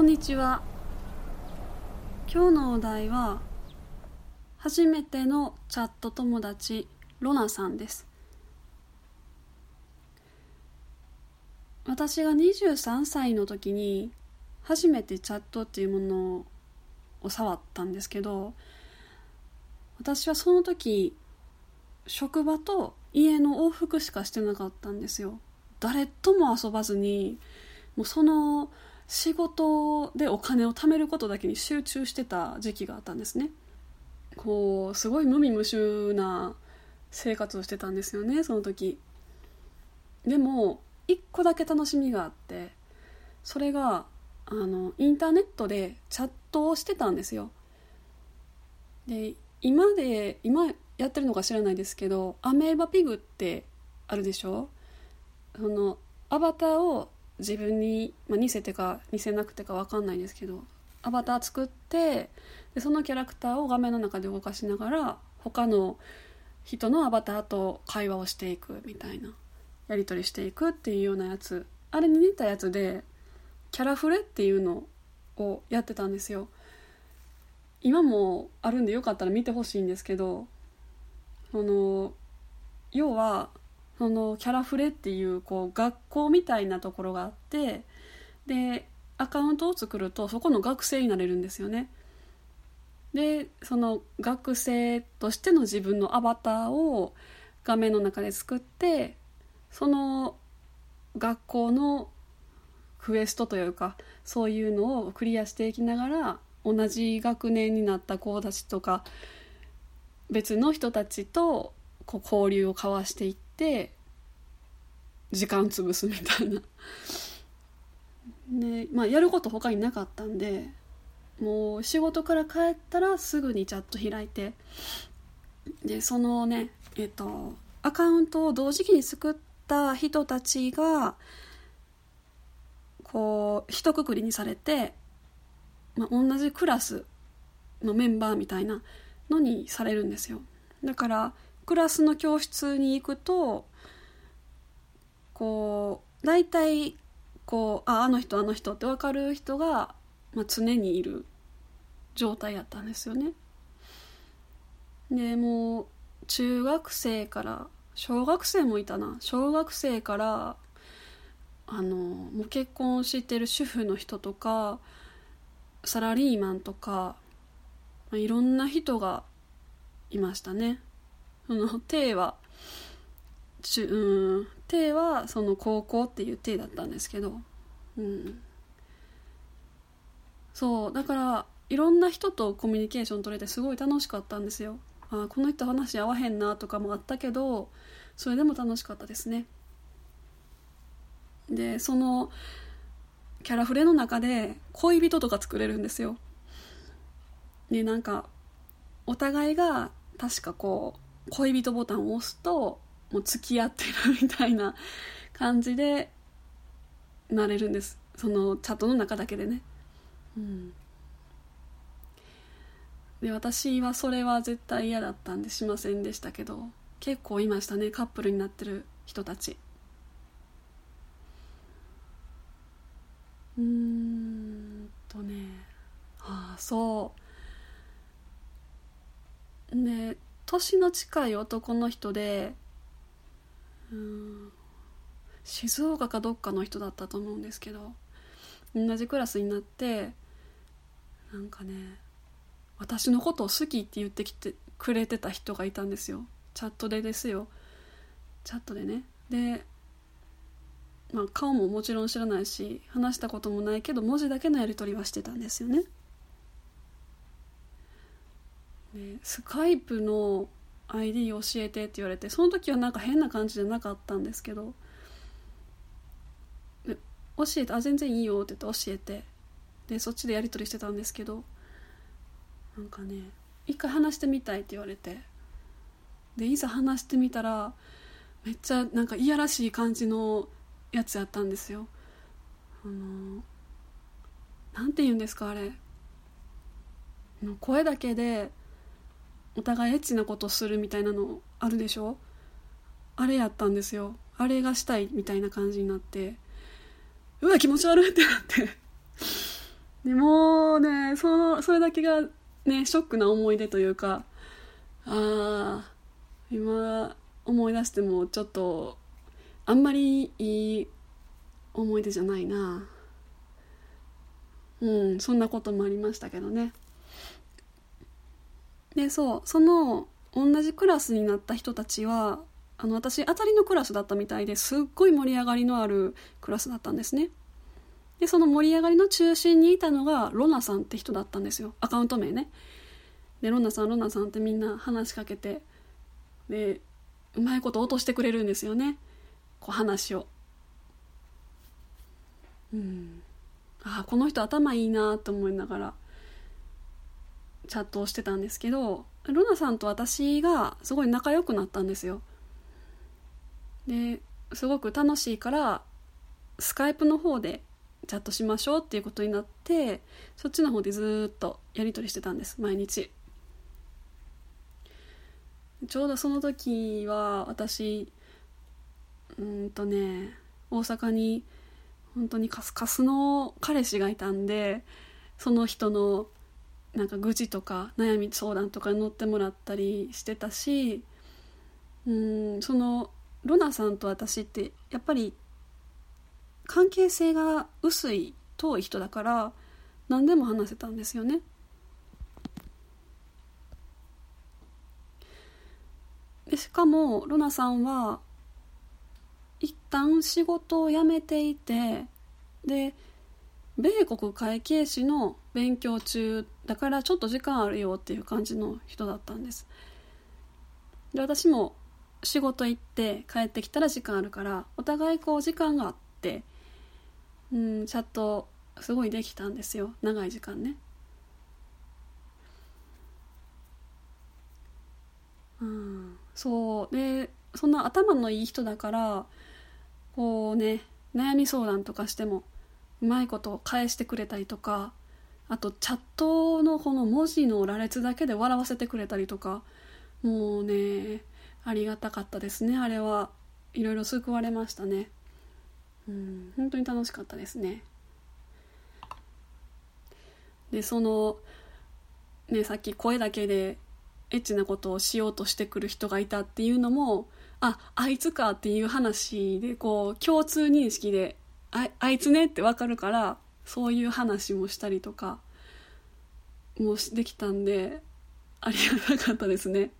こんにちは。今日のお題は初めてのチャット友達ロナさんです。私が23歳の時に初めてチャットっていうものを触ったんですけど私はその時職場と家の往復しかしてなかったんですよ。誰とも遊ばずにもうその仕事でお金を貯めることだけに集中してた時期があったんですね。こうすごい無味無臭な生活をしてたんですよねその時。でも一個だけ楽しみがあってそれがあのインターネットでチャットをしてたんですよ。で今で今やってるのか知らないですけどアメーバピグってあるでしょ？そのアバターを自分に、まあ、似せてか似せなくてか分かんないですけどアバター作ってでそのキャラクターを画面の中で動かしながら他の人のアバターと会話をしていくみたいなやり取りしていくっていうようなやつ。あれに似たやつでキャラフレっていうのをやってたんですよ。今もあるんでよかったら見てほしいんですけどその要はそのキャラフレっていうこう学校みたいなところがあってでアカウントを作るとそこの学生になれるんですよね。でその学生としての自分のアバターを画面の中で作ってその学校のクエストというかそういうのをクリアしていきながら同じ学年になった子たちとか別の人たちとこう交流を交わしていってて時間潰すみたいな。でまあやること他になかったんでもう仕事から帰ったらすぐにチャット開いてでそのねえっとアカウントを同時期に作った人たちがこう一括りにされて、まあ、同じクラスのメンバーみたいなのにされるんですよ。だからクラスの教室に行くとこう大体こうああの人あの人って分かる人が、まあ、常にいる状態やったんですよね。でもう中学生から小学生もいたな小学生からあのもう結婚してる主婦の人とかサラリーマンとか、まあ、いろんな人がいましたね。その定は中うん定はその高校っていう定だったんですけどうん。そうだからいろんな人とコミュニケーション取れてすごい楽しかったんですよ。あこの人話合わへんなとかもあったけどそれでも楽しかったですね。でそのキャラフレの中で恋人とか作れるんですよ。でなんかお互いが確かこう恋人ボタンを押すともう付き合ってるみたいな感じでなれるんです。そのチャットの中だけでね。うん。で私はそれは絶対嫌だったんでしませんでしたけど結構いましたねカップルになってる人たち。うんとね。ああそう。で年の近い男の人でうん。静岡かどっかの人だったと思うんですけど同じクラスになってなんかね私のことを好きって言ってきてくれてた人がいたんですよ。チャットでですよ。チャットでね。で、まあ、顔ももちろん知らないし話したこともないけど文字だけのやり取りはしてたんですよねでスカイプの ID 教えてって言われてその時はなんか変な感じじゃなかったんですけど教えて「あ全然いいよ」って言って教えてでそっちでやり取りしてたんですけどなんかね一回話してみたいって言われてでいざ話してみたらめっちゃなんかいやらしい感じのやつやったんですよ。あのなんて言うんですかあれ。声だけでお互いエッチなことするみたいなのあるでしょ？あれやったんですよ。あれがしたいみたいな感じになって。うわ気持ち悪いってなって。でもうねそのそれだけがねショックな思い出というかああ今思い出してもちょっとあんまりいい思い出じゃないな。うんそんなこともありましたけどね。でそうその同じクラスになった人たちはあの私当たりのクラスだったみたいですっごい盛り上がりのあるクラスだったんですね。でその盛り上がりの中心にいたのがロナさんって人だったんですよ。アカウント名ね。でロナさんロナさんってみんな話しかけてでうまいこと落としてくれるんですよね。こう話を。うん。ああこの人頭いいなと思いながら。チャットをしてたんですけどロナさんと私がすごい仲良くなったんですよ。ですごく楽しいからスカイプの方でチャットしましょうっていうことになってそっちの方でずっとやり取りしてたんです毎日。ちょうどその時は私うんとね大阪に本当にカスカスの彼氏がいたんでその人のなんか愚痴とか悩み相談とかに乗ってもらったりしてたしうんそのロナさんと私ってやっぱり関係性が薄い遠い人だから何でも話せたんですよね。でしかもロナさんは一旦仕事を辞めていてで米国会計士の勉強中だからちょっと時間あるよっていう感じの人だったんです。で私も仕事行って帰ってきたら時間あるからお互いこう時間があってうんチャットすごいできたんですよ。長い時間ね。うんそう。でそんな頭のいい人だからこうね悩み相談とかしてもうまいこと返してくれたりとかあとチャットのこの文字の羅列だけで笑わせてくれたりとかもうねありがたかったですね。あれはいろいろ救われましたね。うん本当に楽しかったですね。でそのねさっき声だけでエッチなことをしようとしてくる人がいたっていうのもああいつかっていう話でこう共通認識でああいつねって分かるからそういう話もしたりとかもできたんでありがたかったですね。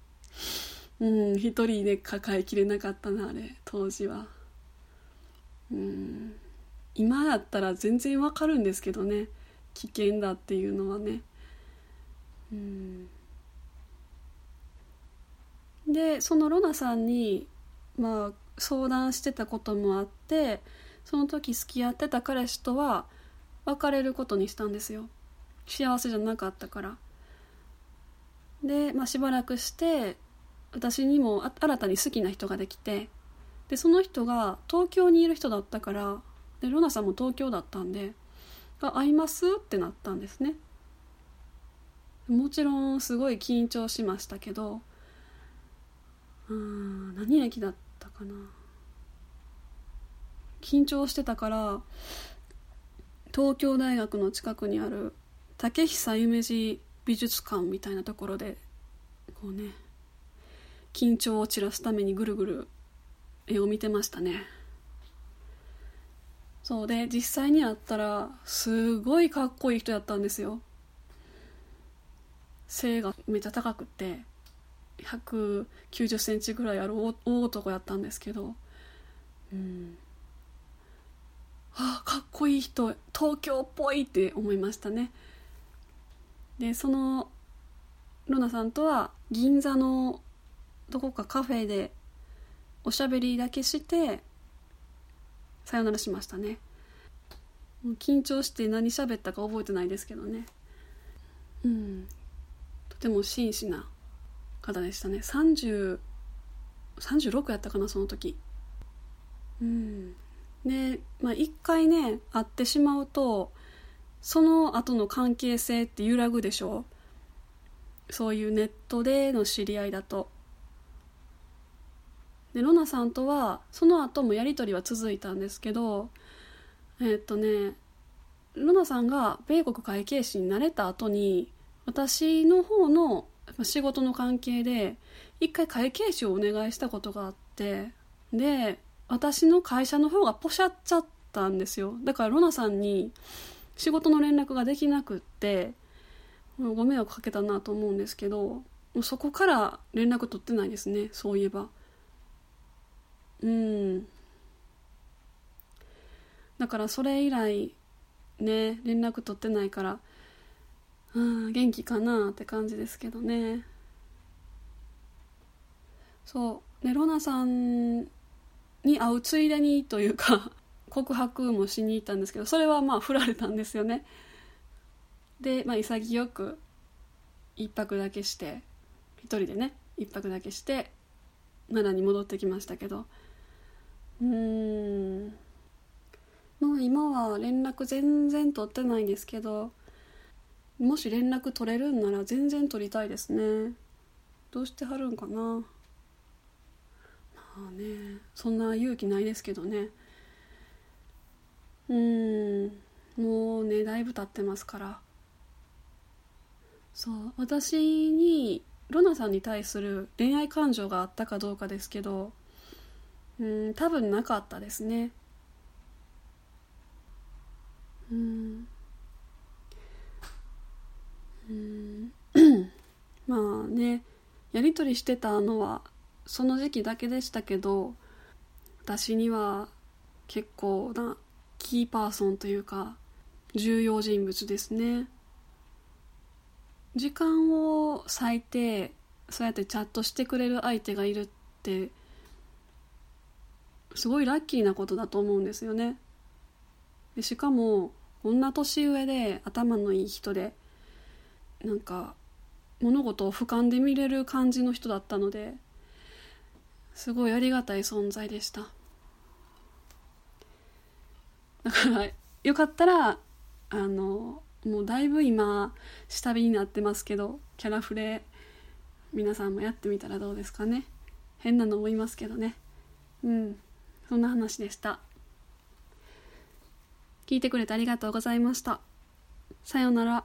うん一人で抱えきれなかったなあれ当時は。うん今だったら全然わかるんですけどね危険だっていうのはね。うん。でそのロナさんにまあ相談してたこともあってその時付き合ってた彼氏とは別れることにしたんですよ。幸せじゃなかったから。で、まあ、しばらくして私にも新たに好きな人ができてでその人が東京にいる人だったからでロナさんも東京だったんで「あ会います?」ってなったんですね。もちろんすごい緊張しましたけどうん何駅だったかな。緊張してたから東京大学の近くにある竹久夢二美術館みたいなところでこうね緊張を散らすためにぐるぐる絵を見てましたね。そうで実際に会ったらすごいかっこいい人やったんですよ。背がめっちゃ高くて1 9 0センチぐらいある大男やったんですけどうん。あかっこいい人東京っぽいって思いましたね。でそのロナさんとは銀座のどこかカフェでおしゃべりだけしてさよならしましたね。緊張して何喋ったか覚えてないですけどね。うん。とても真摯な方でしたね。30 36やったかなその時。うん。で、まあ、一回ね会ってしまうとその後の関係性って揺らぐでしょ？そういうネットでの知り合いだと。でロナさんとはその後もやり取りは続いたんですけどえ、っとねルナさんが米国会計士になれた後に私の方の仕事の関係で一回会計士をお願いしたことがあってで私の会社の方がポシャっちゃったんですよ。だからロナさんに仕事の連絡ができなくってご迷惑かけたなと思うんですけどそこから連絡取ってないですね。そういえば。うん。だからそれ以来ね連絡取ってないからうん元気かなって感じですけどね。そう。でロナさんに会うついでにというか 告白もしに行ったんですけどそれはまあ振られたんですよね。で、まあ、潔く一泊だけして一人でね一泊だけして奈良に戻ってきましたけど。うん。もう今は連絡全然取ってないんですけどもし連絡取れるんなら全然取りたいですね。どうしてはるんかな。あねそんな勇気ないですけどね。うんもうねだいぶ経ってますから。そう私にロナさんに対する恋愛感情があったかどうかですけどうん多分なかったですね。うんうん まあねやり取りしてたのはその時期だけでしたけど私には結構なキーパーソンというか重要人物ですね。時間を割いてそうやってチャットしてくれる相手がいるってすごいラッキーなことだと思うんですよね。でしかもこんな年上で頭のいい人でなんか物事を俯瞰で見れる感じの人だったのですごいありがたい存在でした。だからよかったらあのもうだいぶ今下火になってますけどキャラフレ皆さんもやってみたらどうですかね。変なのもいますけどね。うん。そんな話でした。聞いてくれてありがとうございました。さようなら。